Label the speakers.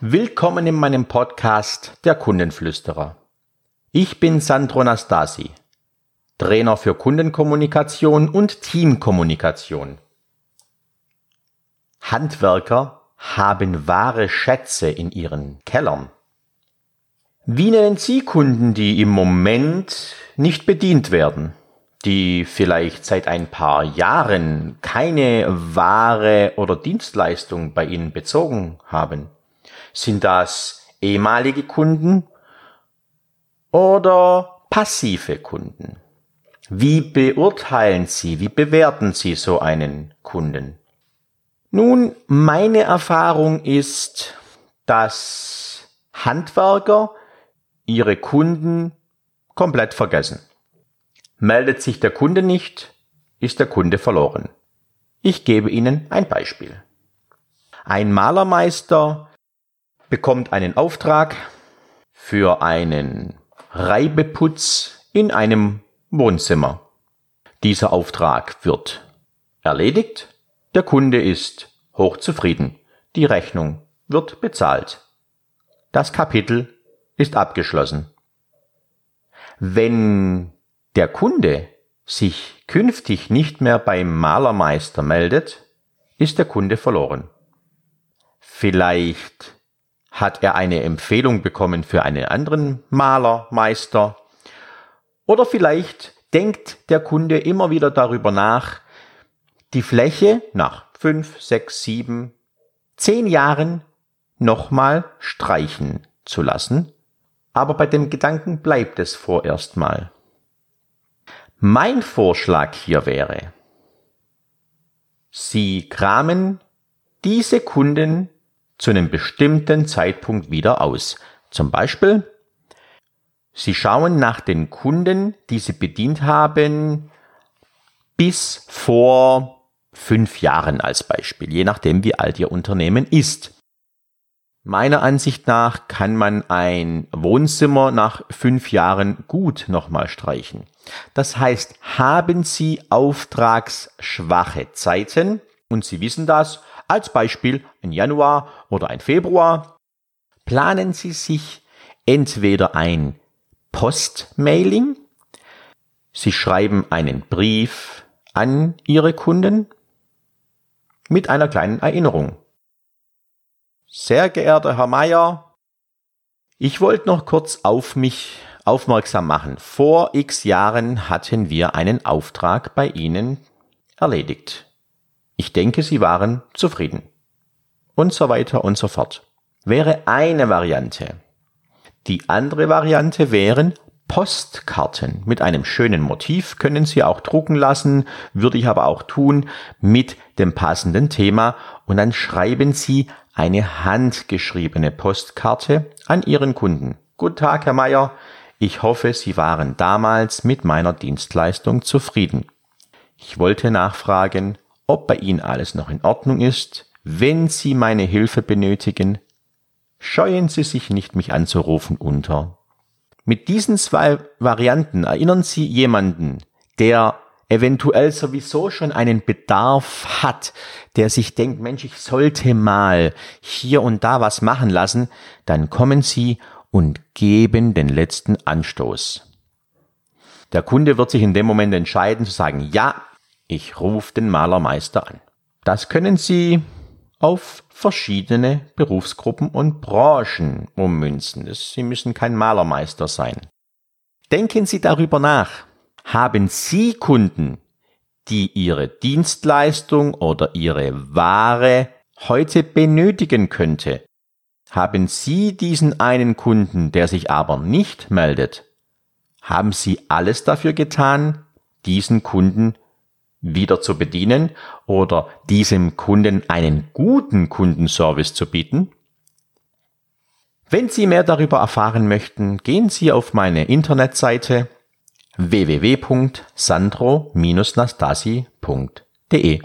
Speaker 1: Willkommen in meinem Podcast Der Kundenflüsterer. Ich bin Sandro Nastasi, Trainer für Kundenkommunikation und Teamkommunikation. Handwerker haben wahre Schätze in ihren Kellern. Wie nennen Sie Kunden, die im Moment nicht bedient werden? die vielleicht seit ein paar Jahren keine Ware oder Dienstleistung bei Ihnen bezogen haben? Sind das ehemalige Kunden oder passive Kunden? Wie beurteilen Sie, wie bewerten Sie so einen Kunden? Nun, meine Erfahrung ist, dass Handwerker ihre Kunden komplett vergessen. Meldet sich der Kunde nicht, ist der Kunde verloren. Ich gebe Ihnen ein Beispiel. Ein Malermeister bekommt einen Auftrag für einen Reibeputz in einem Wohnzimmer. Dieser Auftrag wird erledigt, der Kunde ist hochzufrieden, die Rechnung wird bezahlt. Das Kapitel ist abgeschlossen. Wenn der Kunde sich künftig nicht mehr beim Malermeister meldet, ist der Kunde verloren. Vielleicht hat er eine Empfehlung bekommen für einen anderen Malermeister oder vielleicht denkt der Kunde immer wieder darüber nach, die Fläche nach fünf, sechs, sieben, zehn Jahren nochmal streichen zu lassen, aber bei dem Gedanken bleibt es vorerst mal. Mein Vorschlag hier wäre, Sie kramen diese Kunden zu einem bestimmten Zeitpunkt wieder aus. Zum Beispiel, Sie schauen nach den Kunden, die Sie bedient haben, bis vor fünf Jahren als Beispiel, je nachdem, wie alt Ihr Unternehmen ist. Meiner Ansicht nach kann man ein Wohnzimmer nach fünf Jahren gut nochmal streichen. Das heißt, haben Sie auftragsschwache Zeiten und Sie wissen das, als Beispiel ein Januar oder ein Februar, planen Sie sich entweder ein Postmailing, Sie schreiben einen Brief an Ihre Kunden mit einer kleinen Erinnerung. Sehr geehrter Herr Meier, ich wollte noch kurz auf mich aufmerksam machen. Vor x Jahren hatten wir einen Auftrag bei Ihnen erledigt. Ich denke, Sie waren zufrieden. Und so weiter und so fort. Wäre eine Variante. Die andere Variante wären Postkarten mit einem schönen Motiv können Sie auch drucken lassen, würde ich aber auch tun mit dem passenden Thema und dann schreiben Sie eine handgeschriebene Postkarte an Ihren Kunden. Guten Tag, Herr Meier. Ich hoffe, Sie waren damals mit meiner Dienstleistung zufrieden. Ich wollte nachfragen, ob bei Ihnen alles noch in Ordnung ist. Wenn Sie meine Hilfe benötigen, scheuen Sie sich nicht, mich anzurufen unter. Mit diesen zwei Varianten erinnern Sie jemanden, der eventuell sowieso schon einen Bedarf hat, der sich denkt, Mensch, ich sollte mal hier und da was machen lassen, dann kommen Sie und geben den letzten Anstoß. Der Kunde wird sich in dem Moment entscheiden zu sagen, ja, ich rufe den Malermeister an. Das können Sie auf verschiedene Berufsgruppen und Branchen ummünzen. Sie müssen kein Malermeister sein. Denken Sie darüber nach. Haben Sie Kunden, die Ihre Dienstleistung oder Ihre Ware heute benötigen könnte? Haben Sie diesen einen Kunden, der sich aber nicht meldet? Haben Sie alles dafür getan, diesen Kunden wieder zu bedienen oder diesem Kunden einen guten Kundenservice zu bieten? Wenn Sie mehr darüber erfahren möchten, gehen Sie auf meine Internetseite www.sandro-nastasi.de